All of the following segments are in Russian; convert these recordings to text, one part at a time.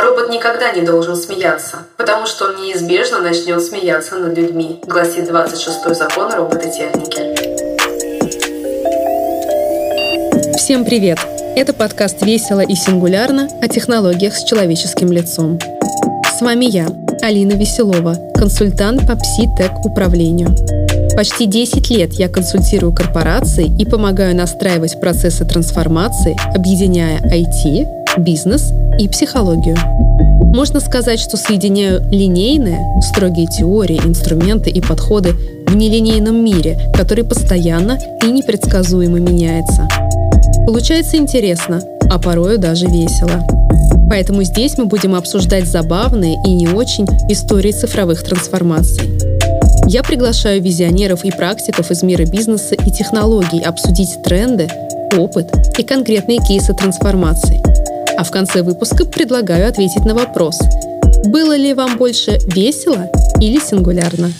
Робот никогда не должен смеяться, потому что он неизбежно начнет смеяться над людьми, гласит 26 закон робототехники. Всем привет! Это подкаст «Весело и сингулярно» о технологиях с человеческим лицом. С вами я, Алина Веселова, консультант по пси-тек управлению. Почти 10 лет я консультирую корпорации и помогаю настраивать процессы трансформации, объединяя IT, бизнес и психологию. Можно сказать, что соединяю линейные, строгие теории, инструменты и подходы в нелинейном мире, который постоянно и непредсказуемо меняется. Получается интересно, а порою даже весело. Поэтому здесь мы будем обсуждать забавные и не очень истории цифровых трансформаций. Я приглашаю визионеров и практиков из мира бизнеса и технологий обсудить тренды, опыт и конкретные кейсы трансформации – а в конце выпуска предлагаю ответить на вопрос, было ли вам больше весело или сингулярно?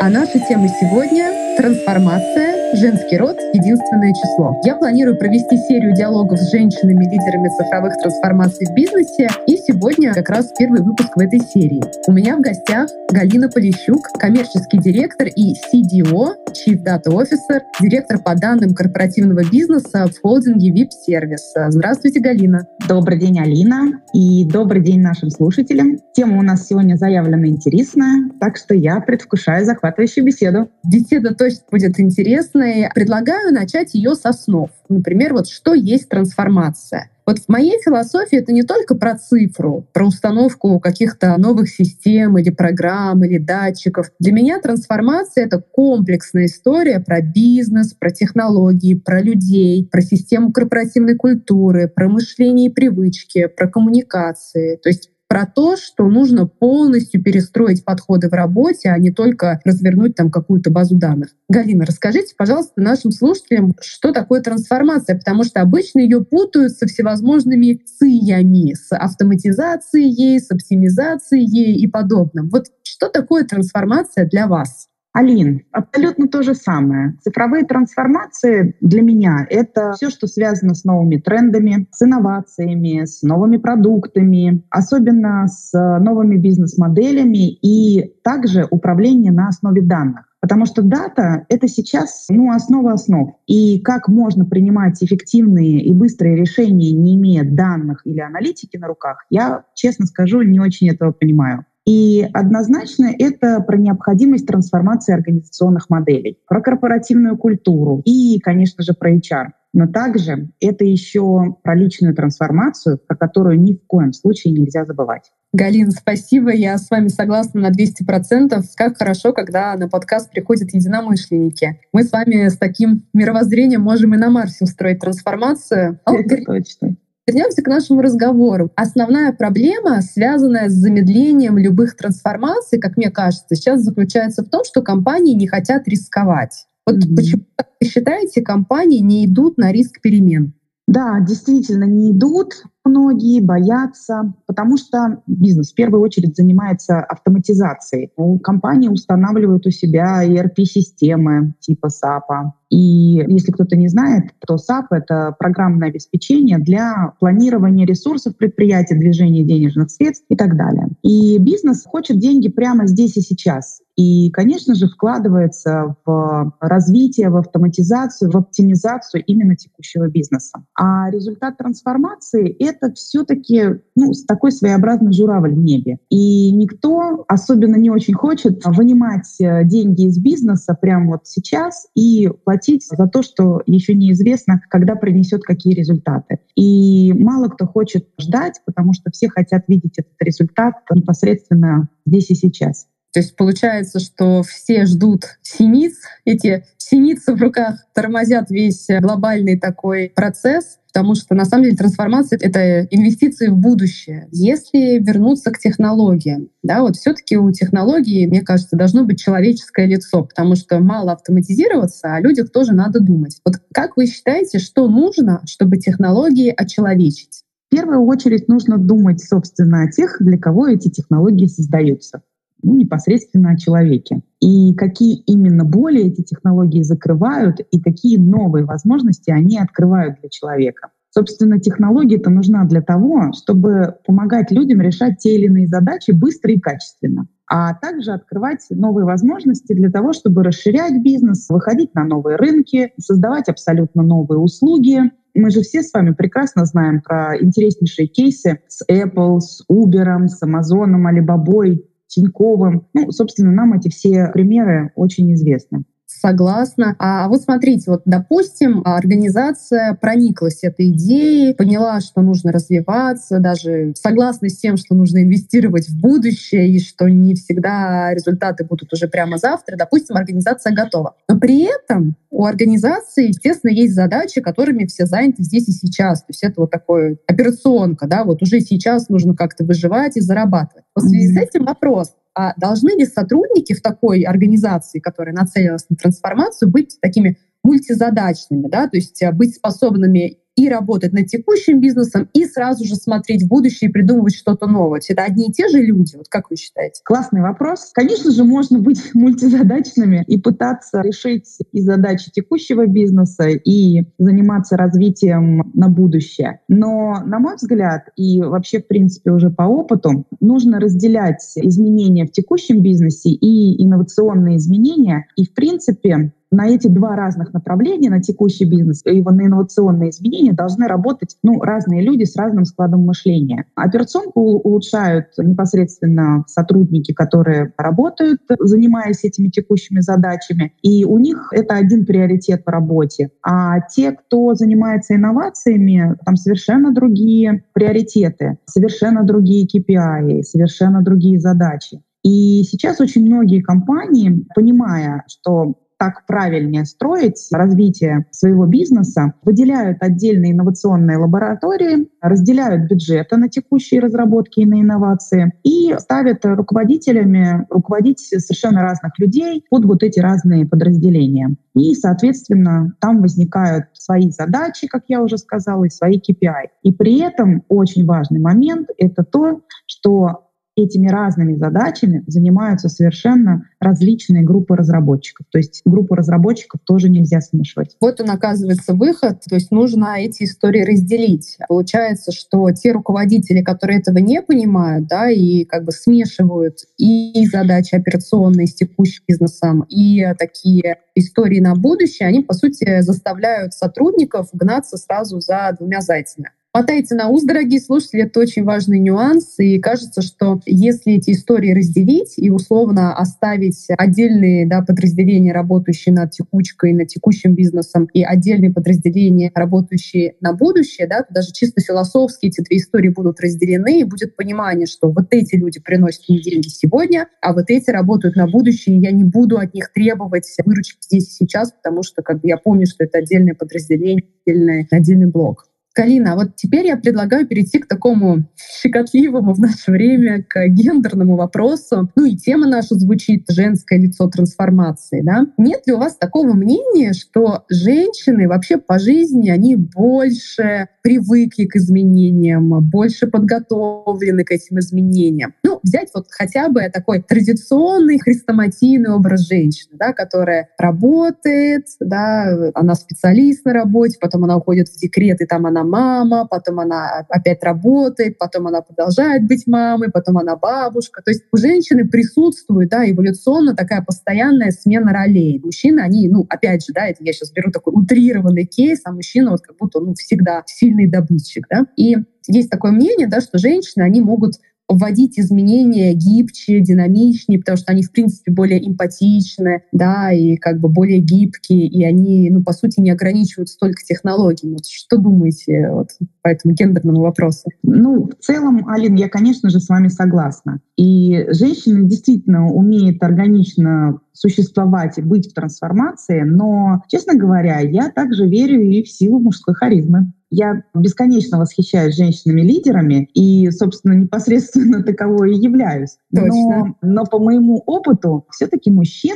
А наша тема сегодня – трансформация Женский род — единственное число. Я планирую провести серию диалогов с женщинами-лидерами цифровых трансформаций в бизнесе. И сегодня как раз первый выпуск в этой серии. У меня в гостях Галина Полищук, коммерческий директор и CDO, Chief Data Officer, директор по данным корпоративного бизнеса в холдинге VIP Service. Здравствуйте, Галина. Добрый день, Алина. И добрый день нашим слушателям. Тема у нас сегодня заявлена интересная, так что я предвкушаю захватывающую беседу. Беседа точно будет интересная интересной. Предлагаю начать ее с основ. Например, вот что есть трансформация. Вот в моей философии это не только про цифру, про установку каких-то новых систем или программ или датчиков. Для меня трансформация — это комплексная история про бизнес, про технологии, про людей, про систему корпоративной культуры, про мышление и привычки, про коммуникации. То есть про то, что нужно полностью перестроить подходы в работе, а не только развернуть там какую-то базу данных. Галина, расскажите, пожалуйста, нашим слушателям, что такое трансформация, потому что обычно ее путают со всевозможными циями, с автоматизацией, с оптимизацией и подобным. Вот что такое трансформация для вас? Алин, абсолютно то же самое. Цифровые трансформации для меня — это все, что связано с новыми трендами, с инновациями, с новыми продуктами, особенно с новыми бизнес-моделями и также управление на основе данных. Потому что дата — это сейчас ну, основа основ. И как можно принимать эффективные и быстрые решения, не имея данных или аналитики на руках, я, честно скажу, не очень этого понимаю. И однозначно это про необходимость трансформации организационных моделей, про корпоративную культуру и, конечно же, про HR. Но также это еще про личную трансформацию, про которую ни в коем случае нельзя забывать. Галин, спасибо, я с вами согласна на 200%. Как хорошо, когда на подкаст приходят единомышленники. Мы с вами с таким мировоззрением можем и на Марсе устроить трансформацию. Это точно. Вернемся к нашему разговору. Основная проблема, связанная с замедлением любых трансформаций, как мне кажется, сейчас заключается в том, что компании не хотят рисковать. Вот mm-hmm. почему, как вы считаете, компании не идут на риск перемен? Да, действительно не идут многие, боятся, потому что бизнес в первую очередь занимается автоматизацией. У компании устанавливают у себя ERP-системы типа SAP, и если кто-то не знает, то SAP — это программное обеспечение для планирования ресурсов предприятия, движения денежных средств и так далее. И бизнес хочет деньги прямо здесь и сейчас. И, конечно же, вкладывается в развитие, в автоматизацию, в оптимизацию именно текущего бизнеса. А результат трансформации — это все-таки ну, такой своеобразный журавль в небе. И никто особенно не очень хочет вынимать э, деньги из бизнеса прямо вот сейчас и платить платить за то, что еще неизвестно, когда принесет какие результаты. И мало кто хочет ждать, потому что все хотят видеть этот результат непосредственно здесь и сейчас. То есть получается, что все ждут синиц, эти синицы в руках тормозят весь глобальный такой процесс, потому что на самом деле трансформация — это инвестиции в будущее. Если вернуться к технологиям, да, вот все таки у технологий, мне кажется, должно быть человеческое лицо, потому что мало автоматизироваться, а о людях тоже надо думать. Вот как вы считаете, что нужно, чтобы технологии очеловечить? В первую очередь нужно думать, собственно, о тех, для кого эти технологии создаются. Ну, непосредственно о человеке. И какие именно боли эти технологии закрывают, и какие новые возможности они открывают для человека. Собственно, технология это нужна для того, чтобы помогать людям решать те или иные задачи быстро и качественно а также открывать новые возможности для того, чтобы расширять бизнес, выходить на новые рынки, создавать абсолютно новые услуги. Мы же все с вами прекрасно знаем про интереснейшие кейсы с Apple, с Uber, с Amazon, Alibaba, Тиньковым. Ну, собственно, нам эти все примеры очень известны согласна. А вот смотрите, вот, допустим, организация прониклась этой идеей, поняла, что нужно развиваться, даже согласна с тем, что нужно инвестировать в будущее и что не всегда результаты будут уже прямо завтра. Допустим, организация готова. Но при этом у организации, естественно, есть задачи, которыми все заняты здесь и сейчас. То есть это вот такое операционка, да, вот уже сейчас нужно как-то выживать и зарабатывать. В связи с этим вопрос, а должны ли сотрудники в такой организации, которая нацелилась на трансформацию, быть такими мультизадачными, да, то есть э, быть способными и работать над текущим бизнесом, и сразу же смотреть в будущее и придумывать что-то новое. Это одни и те же люди? Вот как вы считаете? Классный вопрос. Конечно же, можно быть мультизадачными и пытаться решить и задачи текущего бизнеса, и заниматься развитием на будущее. Но, на мой взгляд, и вообще, в принципе, уже по опыту, нужно разделять изменения в текущем бизнесе и инновационные изменения. И, в принципе, на эти два разных направления, на текущий бизнес и на инновационные изменения должны работать ну, разные люди с разным складом мышления. Операционку улучшают непосредственно сотрудники, которые работают, занимаясь этими текущими задачами, и у них это один приоритет в работе. А те, кто занимается инновациями, там совершенно другие приоритеты, совершенно другие KPI, совершенно другие задачи. И сейчас очень многие компании, понимая, что как правильнее строить развитие своего бизнеса, выделяют отдельные инновационные лаборатории, разделяют бюджеты на текущие разработки и на инновации и ставят руководителями руководить совершенно разных людей под вот эти разные подразделения. И, соответственно, там возникают свои задачи, как я уже сказала, и свои KPI. И при этом очень важный момент — это то, что этими разными задачами занимаются совершенно различные группы разработчиков. То есть группу разработчиков тоже нельзя смешивать. Вот он оказывается выход, то есть нужно эти истории разделить. Получается, что те руководители, которые этого не понимают, да, и как бы смешивают и задачи операционные с текущим бизнесом, и такие истории на будущее, они, по сути, заставляют сотрудников гнаться сразу за двумя зайцами. Мотайте на ус, дорогие слушатели, это очень важный нюанс. И кажется, что если эти истории разделить и условно оставить отдельные да, подразделения, работающие над текучкой, над текущим бизнесом, и отдельные подразделения, работающие на будущее, да, то даже чисто философски эти две истории будут разделены, и будет понимание, что вот эти люди приносят мне деньги сегодня, а вот эти работают на будущее, и я не буду от них требовать выручки здесь и сейчас, потому что как бы, я помню, что это отдельное подразделение, отдельный, отдельный блок. Калина, а вот теперь я предлагаю перейти к такому щекотливому в наше время, к гендерному вопросу. Ну и тема наша звучит «Женское лицо трансформации». Да? Нет ли у вас такого мнения, что женщины вообще по жизни, они больше привыкли к изменениям, больше подготовлены к этим изменениям? Ну, взять вот хотя бы такой традиционный хрестоматийный образ женщины, да, которая работает, да, она специалист на работе, потом она уходит в декрет, и там она мама, потом она опять работает, потом она продолжает быть мамой, потом она бабушка. То есть у женщины присутствует да, эволюционно такая постоянная смена ролей. Мужчины, они, ну, опять же, да, это я сейчас беру такой утрированный кейс, а мужчина вот как будто, ну, всегда сильный добытчик, да. И есть такое мнение, да, что женщины, они могут вводить изменения гибче, динамичнее, потому что они, в принципе, более эмпатичны, да, и как бы более гибкие, и они, ну, по сути, не ограничиваются только технологиями. Вот что думаете вот, по этому гендерному вопросу? Ну, в целом, Алин, я, конечно же, с вами согласна. И женщина действительно умеет органично существовать и быть в трансформации, но, честно говоря, я также верю и в силу мужской харизмы. Я бесконечно восхищаюсь женщинами-лидерами и, собственно, непосредственно таковой и являюсь. Но, но по моему опыту все-таки мужчин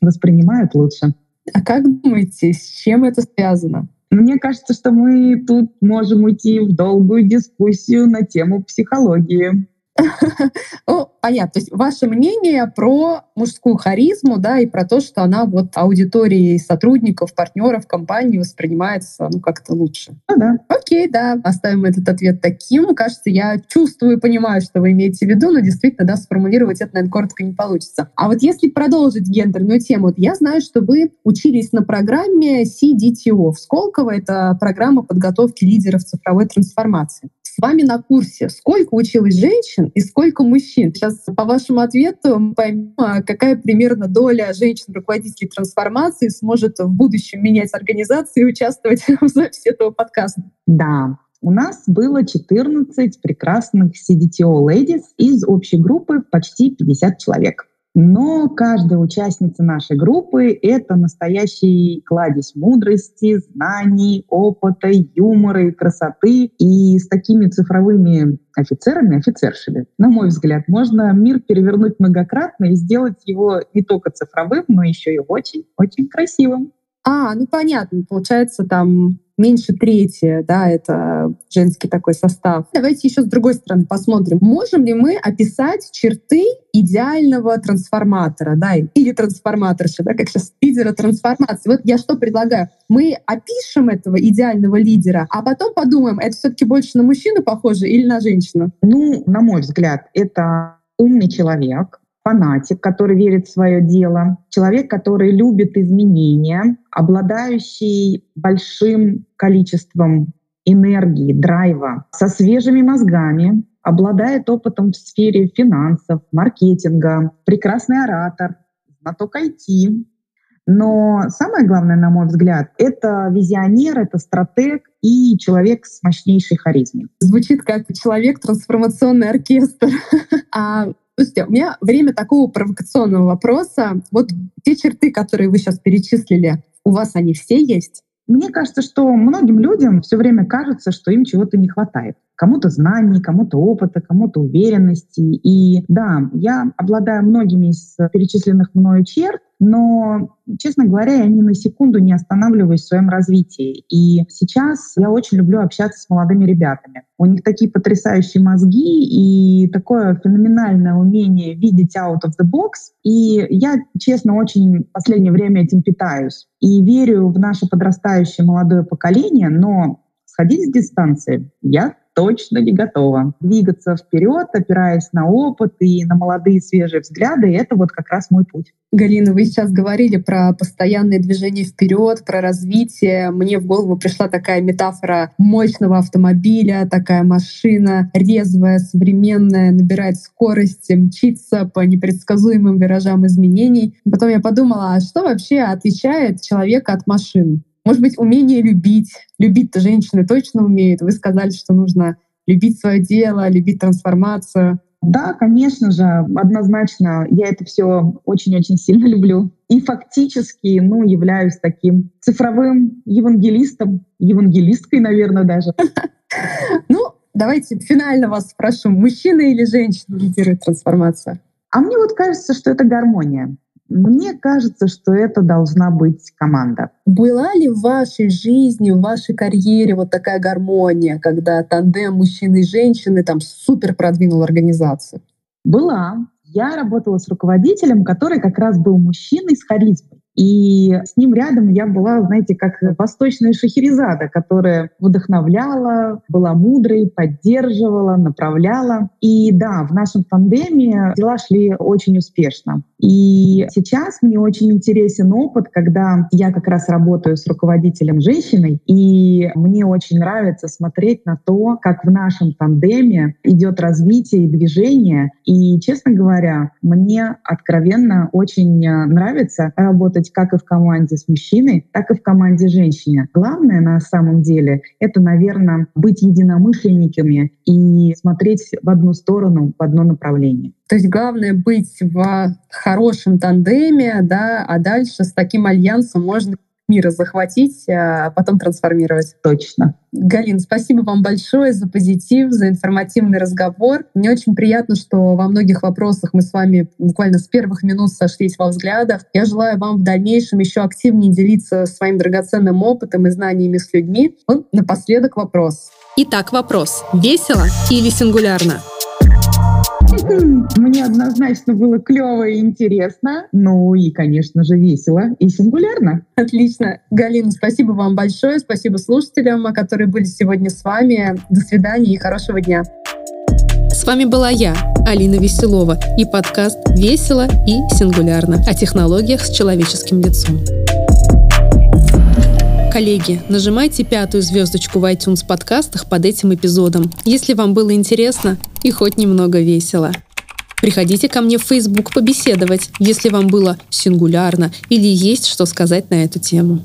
воспринимают лучше. А как думаете, с чем это связано? Мне кажется, что мы тут можем уйти в долгую дискуссию на тему психологии. Ну, понятно. То есть ваше мнение про мужскую харизму, да, и про то, что она вот аудитории сотрудников, партнеров компании воспринимается, ну, как-то лучше. Ну да. Окей, да, оставим этот ответ таким. Кажется, я чувствую и понимаю, что вы имеете в виду, но действительно, да, сформулировать это, наверное, коротко не получится. А вот если продолжить гендерную тему, вот я знаю, что вы учились на программе CDTO в Сколково. Это программа подготовки лидеров цифровой трансформации с вами на курсе сколько училось женщин и сколько мужчин? Сейчас по вашему ответу мы поймем, а какая примерно доля женщин-руководителей трансформации сможет в будущем менять организации и участвовать в записи этого подкаста. Да, у нас было 14 прекрасных CDTO ladies из общей группы почти 50 человек. Но каждая участница нашей группы — это настоящий кладезь мудрости, знаний, опыта, юмора и красоты. И с такими цифровыми офицерами, офицершами, на мой взгляд, можно мир перевернуть многократно и сделать его не только цифровым, но еще и очень-очень красивым. А, ну понятно, получается там меньше трети, да, это женский такой состав. Давайте еще с другой стороны посмотрим, можем ли мы описать черты идеального трансформатора, да, или трансформаторши, да, как сейчас лидера трансформации. Вот я что предлагаю? Мы опишем этого идеального лидера, а потом подумаем, это все-таки больше на мужчину похоже или на женщину? Ну, на мой взгляд, это умный человек, фанатик, который верит в свое дело, человек, который любит изменения, обладающий большим количеством энергии, драйва, со свежими мозгами, обладает опытом в сфере финансов, маркетинга, прекрасный оратор, знаток IT. Но самое главное, на мой взгляд, это визионер, это стратег и человек с мощнейшей харизмой. Звучит как человек трансформационный оркестр. А Слушайте, у меня время такого провокационного вопроса. Вот те черты, которые вы сейчас перечислили, у вас они все есть? Мне кажется, что многим людям все время кажется, что им чего-то не хватает. Кому-то знаний, кому-то опыта, кому-то уверенности. И да, я обладаю многими из перечисленных мною черт, но, честно говоря, я ни на секунду не останавливаюсь в своем развитии. И сейчас я очень люблю общаться с молодыми ребятами. У них такие потрясающие мозги и такое феноменальное умение видеть out of the box. И я, честно, очень в последнее время этим питаюсь. И верю в наше подрастающее молодое поколение, но сходить с дистанции я точно не готова. Двигаться вперед, опираясь на опыт и на молодые свежие взгляды, это вот как раз мой путь. Галина, вы сейчас говорили про постоянное движение вперед, про развитие. Мне в голову пришла такая метафора мощного автомобиля, такая машина резвая, современная, набирает скорость, мчится по непредсказуемым виражам изменений. Потом я подумала, а что вообще отличает человека от машин? Может быть, умение любить. Любить-то женщины точно умеют. Вы сказали, что нужно любить свое дело, любить трансформацию. Да, конечно же, однозначно, я это все очень-очень сильно люблю. И фактически, ну, являюсь таким цифровым евангелистом, евангелисткой, наверное, даже. Ну, давайте финально вас спрошу, мужчина или женщина лидирует трансформацию? А мне вот кажется, что это гармония. Мне кажется, что это должна быть команда. Была ли в вашей жизни, в вашей карьере вот такая гармония, когда тандем мужчины и женщины там супер продвинул организацию? Была. Я работала с руководителем, который как раз был мужчиной с харизмой. И с ним рядом я была, знаете, как восточная шахерезада, которая вдохновляла, была мудрой, поддерживала, направляла. И да, в нашем тандеме дела шли очень успешно. И сейчас мне очень интересен опыт, когда я как раз работаю с руководителем женщиной, и мне очень нравится смотреть на то, как в нашем тандеме идет развитие и движение. И, честно говоря, мне откровенно очень нравится работать быть как и в команде с мужчиной, так и в команде женщине. Главное на самом деле — это, наверное, быть единомышленниками и смотреть в одну сторону, в одно направление. То есть главное быть в хорошем тандеме, да, а дальше с таким альянсом можно мира захватить, а потом трансформировать. Точно. Галин, спасибо вам большое за позитив, за информативный разговор. Мне очень приятно, что во многих вопросах мы с вами буквально с первых минут сошлись во взглядах. Я желаю вам в дальнейшем еще активнее делиться своим драгоценным опытом и знаниями с людьми. Вот напоследок вопрос. Итак, вопрос. Весело или сингулярно? Мне однозначно было клево и интересно. Ну и, конечно же, весело и сингулярно. Отлично. Галина, спасибо вам большое. Спасибо слушателям, которые были сегодня с вами. До свидания и хорошего дня. С вами была я, Алина Веселова, и подкаст «Весело и сингулярно» о технологиях с человеческим лицом. Коллеги, нажимайте пятую звездочку в iTunes подкастах под этим эпизодом, если вам было интересно и хоть немного весело. Приходите ко мне в Facebook побеседовать, если вам было сингулярно или есть что сказать на эту тему.